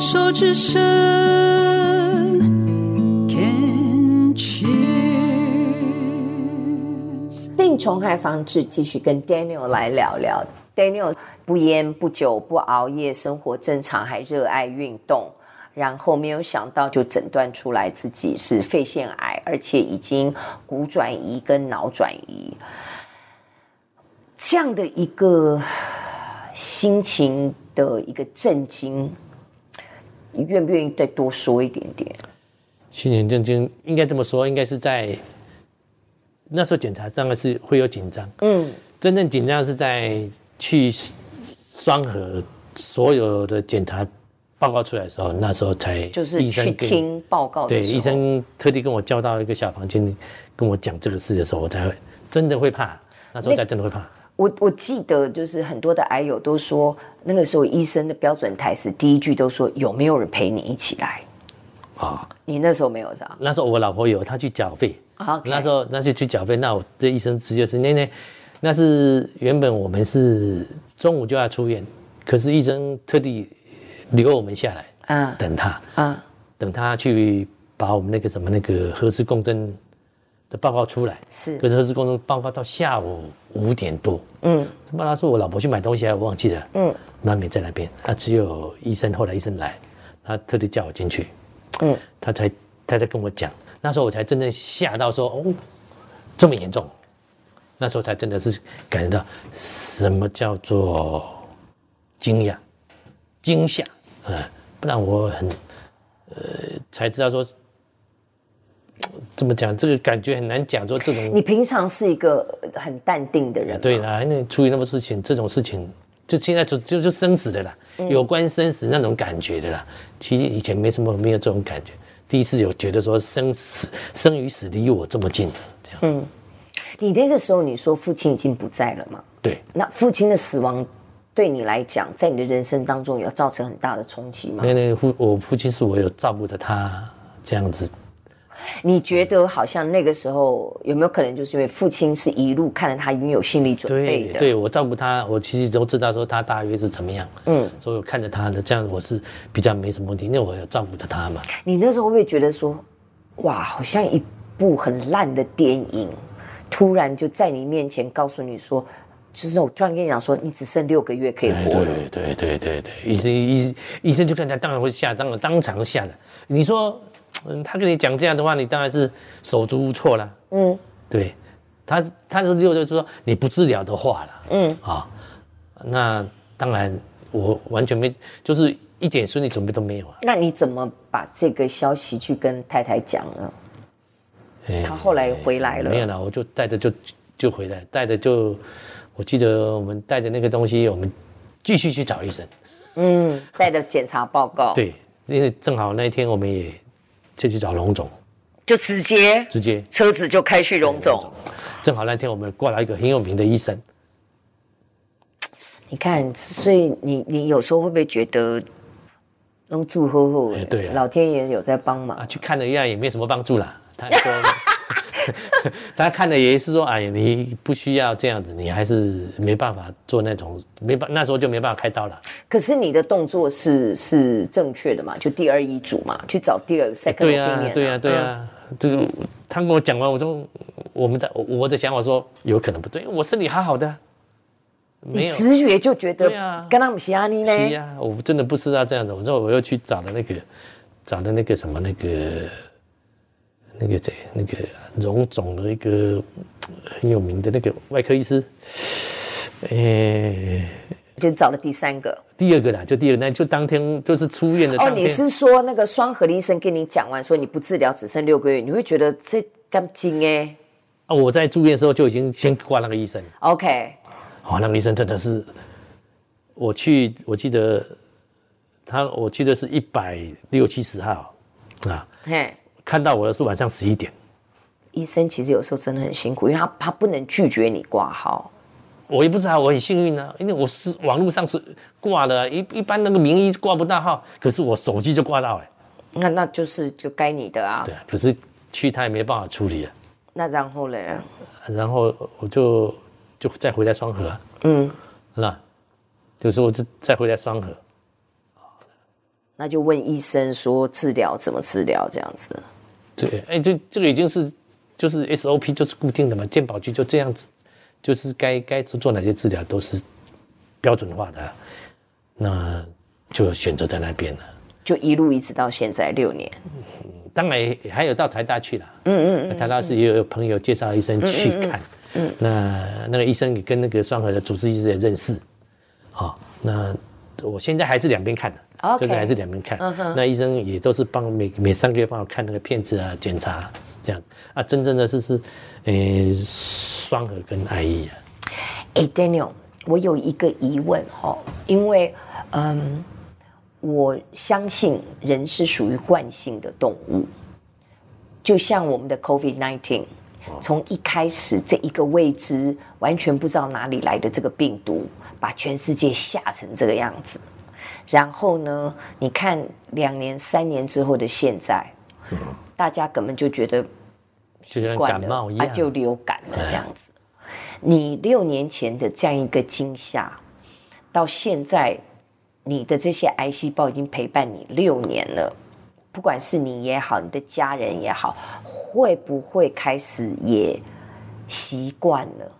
手之声，Can cheers。病虫害防治，继续跟 Daniel 来聊聊。Daniel 不烟不酒不熬夜，生活正常，还热爱运动。然后没有想到，就诊断出来自己是肺腺癌，而且已经骨转移跟脑转移。这样的一个心情的一个震惊，你愿不愿意再多说一点点？心情震惊，应该这么说，应该是在那时候检查，当然是会有紧张。嗯，真正紧张是在去双和所有的检查。报告出来的时候，那时候才就是去听报告的。对，医生特地跟我叫到一个小房间，跟我讲这个事的时候，我才会真的会怕。那时候才真的会怕。我我记得就是很多的癌友都说，那个时候医生的标准台词第一句都说有没有人陪你一起来？啊、哦，你那时候没有是吧？那时候我老婆有，她去缴费。Okay. 那时候那就去缴费，那我这医生直接是那那那是原本我们是中午就要出院，可是医生特地。留我们下来，啊，等他，啊，等他去把我们那个什么那个核磁共振的报告出来，是，可是核磁共振报告到下午五点多，嗯，他妈他说我老婆去买东西，还忘记了，嗯，妈没在那边，他只有医生，后来医生来，他特地叫我进去，嗯，他才他才跟我讲，那时候我才真正吓到说，哦，这么严重，那时候才真的是感觉到什么叫做惊讶、惊吓。呃，不然我很，呃，才知道说，怎么讲，这个感觉很难讲。说这种，你平常是一个很淡定的人，对啦，因为处理那么多事情，这种事情就现在就就就生死的啦，嗯、有关生死那种感觉的啦。其实以前没什么，没有这种感觉，第一次有觉得说生死生与死离我这么近的这样。嗯，你那个时候你说父亲已经不在了吗？对，那父亲的死亡。对你来讲，在你的人生当中有造成很大的冲击吗？那那父我父亲是我有照顾着他这样子。你觉得好像那个时候有没有可能就是因为父亲是一路看着他已经有心理准备的？对，对我照顾他，我其实都知道说他大约是怎么样。嗯，所以我看着他的这样，我是比较没什么问题，因为我有照顾着他嘛。你那时候会不会觉得说，哇，好像一部很烂的电影，突然就在你面前告诉你说？就是我突然跟你讲说，你只剩六个月可以活了。对对对对对，医生医医生就看他，当然会吓，当然当场吓的。你说，嗯，他跟你讲这样的话，你当然是手足无措了。嗯，对，他他是六就是说你不治疗的话了。嗯啊，那当然我完全没，就是一点心理准备都没有啊。那你怎么把这个消息去跟太太讲呢？他后来回来了。没有了，我就带着就就回来，带着就。我记得我们带着那个东西，我们继续去找医生。嗯，带着检查报告。对，因为正好那一天我们也就去找龙总，就直接直接车子就开去龙总。正好那天我们过来一个很有名的医生。你看，所以你你有时候会不会觉得能祝呵呵？对，老天爷有在帮忙。啊，去看了一下也没什么帮助啦。他说。他看的也是说，哎呀，你不需要这样子，你还是没办法做那种，没办那时候就没办法开刀了。可是你的动作是是正确的嘛？就第二医嘱嘛，去找第二 second opinion。对呀，对呀，对呀。这个他跟我讲完，我说我们的我的想法说有可能不对，我身体好好的，没有直觉就觉得跟他们西亚尼呢？是啊，我真的不知道这样子。我说我又去找了那个，找了那个什么那个。那个谁，那个荣总的一个很有名的那个外科医师，哎，就找了第三个，第二个啦，就第二个，那就当天就是出院的当天。哦，你是说那个双核的医生跟你讲完说你不治疗只剩六个月，你会觉得这干劲哎？啊，我在住院的时候就已经先挂那个医生。OK，哦，那个医生真的是，我去，我记得他，我记得是一百六七十号啊。嘿。看到我的是晚上十一点，医生其实有时候真的很辛苦，因为他他不能拒绝你挂号。我也不知道，我很幸运呢，因为我是网络上是挂了，一一般那个名医挂不到号，可是我手机就挂到哎。那那就是就该你的啊。对，可是去他也没办法处理啊。那然后呢？然后我就就再回来双和。嗯，是吧？就是我就再回来双和。那就问医生说治疗怎么治疗这样子。对，哎，这这个已经是就是 SOP 就是固定的嘛，健保局就这样子，就是该该做哪些治疗都是标准化的，那就选择在那边了。就一路一直到现在六年。嗯，当然还有到台大去了。嗯嗯嗯，台大是也有朋友介绍医生去看。嗯，嗯，嗯，那那个医生也跟那个双和的主治医师也认识。好，那我现在还是两边看的。就是还是两边看，那医生也都是帮每每三个月帮我看那个片子啊，检查这样啊。真正的是是，呃，双核跟爱医啊。哎，Daniel，我有一个疑问哈，因为嗯，我相信人是属于惯性的动物，就像我们的 COVID-19，从一开始这一个未知、完全不知道哪里来的这个病毒，把全世界吓成这个样子。然后呢？你看两年、三年之后的现在，嗯、大家根本就觉得习惯了，啊，就流感了这样子。哎、你六年前的这样一个惊吓，到现在，你的这些癌细胞已经陪伴你六年了。不管是你也好，你的家人也好，会不会开始也习惯了？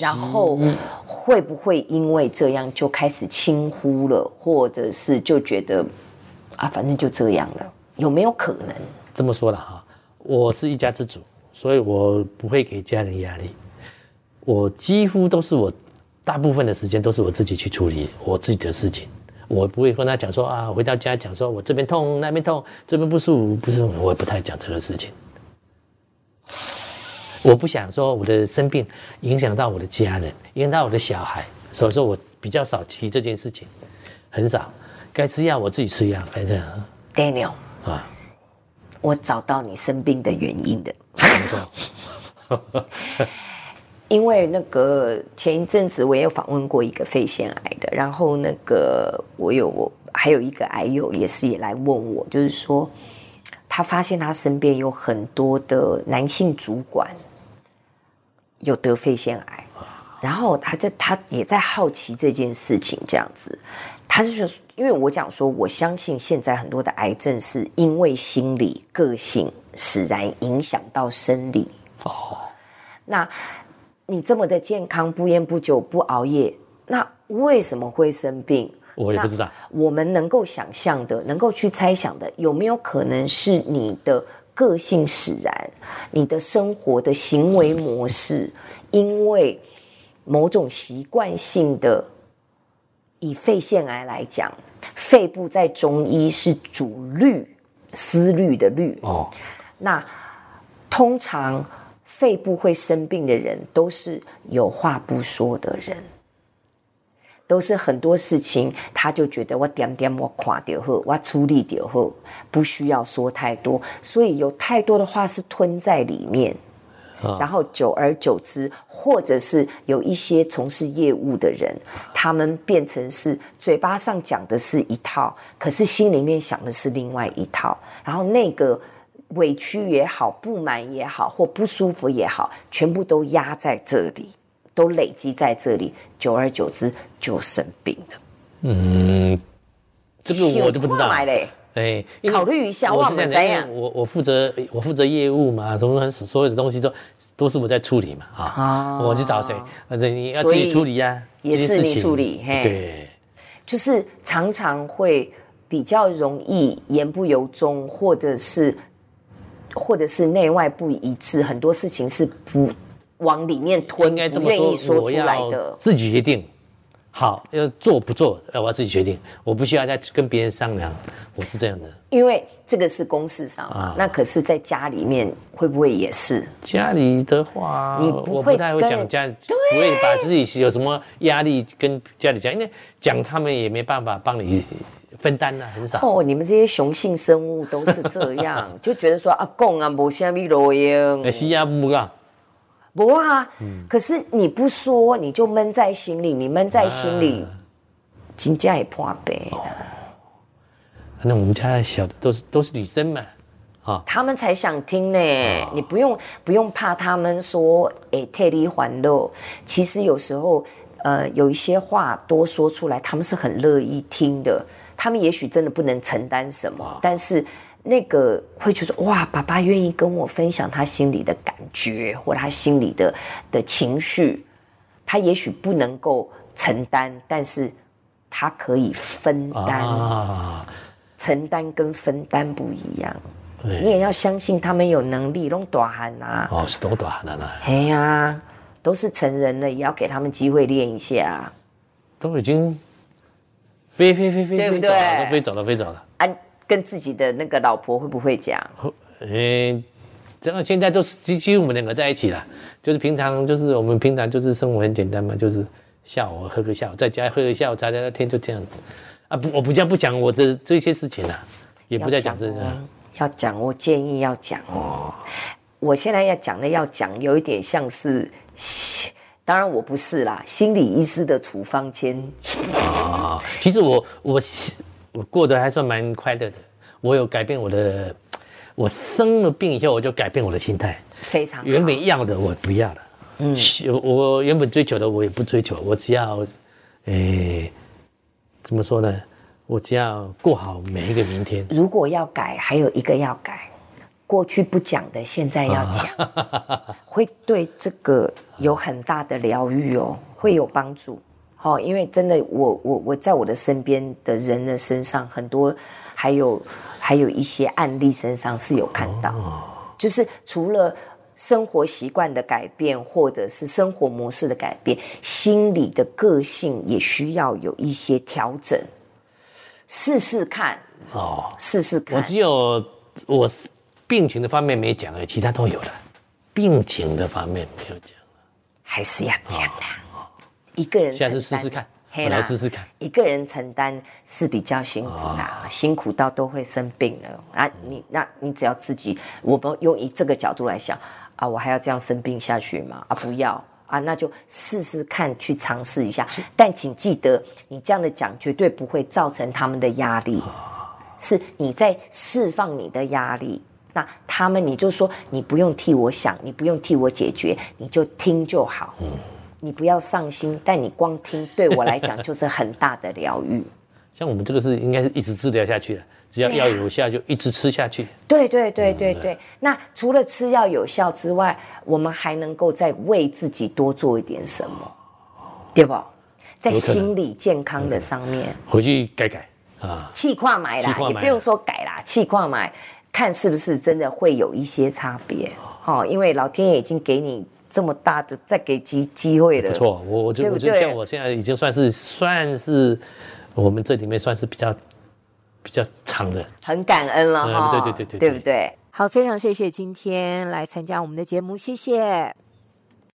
然后会不会因为这样就开始轻忽了，或者是就觉得啊，反正就这样了？有没有可能？这么说了哈，我是一家之主，所以我不会给家人压力。我几乎都是我大部分的时间都是我自己去处理我自己的事情，我不会跟他讲说啊，回到家讲说我这边痛那边痛，这边不舒服不舒服，我也不太讲这个事情。我不想说我的生病影响到我的家人，影响到我的小孩，所以说我比较少提这件事情，很少。该吃药我自己吃药，反正。Daniel 啊，我找到你生病的原因的。因为那个前一阵子我也有访问过一个肺腺癌的，然后那个我有我还有一个癌友也是也来问我，就是说他发现他身边有很多的男性主管。有得肺腺癌，然后他就他也在好奇这件事情，这样子，他就说，因为我讲说，我相信现在很多的癌症是因为心理个性使然影响到生理。哦，那你这么的健康，不烟不酒不熬夜，那为什么会生病？我也不知道。我们能够想象的，能够去猜想的，有没有可能是你的？个性使然，你的生活的行为模式，因为某种习惯性的，以肺腺癌来讲，肺部在中医是主虑，思虑的虑哦。那通常肺部会生病的人，都是有话不说的人。都是很多事情，他就觉得我点点我垮掉后，我处理掉后，不需要说太多，所以有太多的话是吞在里面，哦、然后久而久之，或者是有一些从事业务的人，他们变成是嘴巴上讲的是一套，可是心里面想的是另外一套，然后那个委屈也好，不满也好，或不舒服也好，全部都压在这里。都累积在这里，久而久之就生病了。嗯，这个我就不知道。哎，考虑一下，我是怎样？我我负责我负责业务嘛，什么所有的东西都都是我在处理嘛啊。我去找谁？反正你要自己处理呀，也是你处理。嘿，对，就是常常会比较容易言不由衷，或者是或者是内外不一致，很多事情是不。往里面吞，应该这么说，不愿意说出来的，自己决定。好，要做不做，要我要自己决定，我不需要再跟别人商量。我是这样的，因为这个是公事上啊。那可是在家里面会不会也是？家里的话，你不会太会讲家，不会把自己有什么压力跟家里讲，因为讲他们也没办法帮你分担啊，很少。哦，你们这些雄性生物都是这样，就觉得说阿，公啊，无虾米路用，哎，是啊，不啊。不啊，嗯、可是你不说，你就闷在心里，你闷在心里，金价也破杯。那我们家小的都是都是女生嘛，啊，他们才想听呢。哦、你不用不用怕他们说，哎，特地还乐。其实有时候，呃，有一些话多说出来，他们是很乐意听的。他们也许真的不能承担什么，但是那个会觉得哇，爸爸愿意跟我分享他心里的感觉或他心里的的情绪，他也许不能够承担，但是他可以分担。啊、承担跟分担不一样，你也要相信他们有能力弄大汉啊。哦，是多大汉啊？哎呀，都是成人了，也要给他们机会练一下。都已经飞飞飞飞飞走了，都飞走了，飞走了。啊，跟自己的那个老婆会不会讲？嗯，这样现在都是几乎我们两个在一起了，就是平常就是我们平常就是生活很简单嘛，就是下午喝个下午，在家喝个下午茶聊聊天，就这样。啊不，我不叫不讲我这这些事情了，也不再讲这些。要讲，我建议要讲哦。我现在要讲的要讲，有一点像是。当然我不是啦，心理医师的处方箋啊。其实我我我过得还算蛮快乐的，我有改变我的，我生了病以后我就改变我的心态，非常。原本要的我不要了，嗯，我原本追求的我也不追求，我只要，诶，怎么说呢？我只要过好每一个明天。如果要改，还有一个要改。过去不讲的，现在要讲，会对这个有很大的疗愈哦，会有帮助。哦，因为真的，我我我在我的身边的人的身上，很多还有还有一些案例身上是有看到，就是除了生活习惯的改变，或者是生活模式的改变，心理的个性也需要有一些调整。试试看哦，试试看。我只有我。病情的方面没讲而已，其他都有了。病情的方面没有讲，还是要讲的。一个人试试看，来试试看。一个人承担是比较辛苦的，辛苦到都会生病了啊！你那，你只要自己，我们用以这个角度来想啊，我还要这样生病下去吗？啊，不要啊，那就试试看，去尝试一下。但请记得，你这样的讲绝对不会造成他们的压力，是你在释放你的压力。那他们，你就说你不用替我想，你不用替我解决，你就听就好。嗯，你不要上心，但你光听对我来讲就是很大的疗愈。像我们这个是应该是一直治疗下去的，只要药有效就一直吃下去。对对对对对。嗯，那除了吃药有效之外，我们还能够再为自己多做一点什么，对不？在心理健康的上面，回去改改啊。气化买啦，也不用说改啦，气化买。看是不是真的会有一些差别，哦，因为老天爷已经给你这么大的再给机机会了。不错，我我就我就像我现在已经算是算是我们这里面算是比较比较长的，很感恩了哈。对对对对，对不对？好，非常谢谢今天来参加我们的节目，谢谢。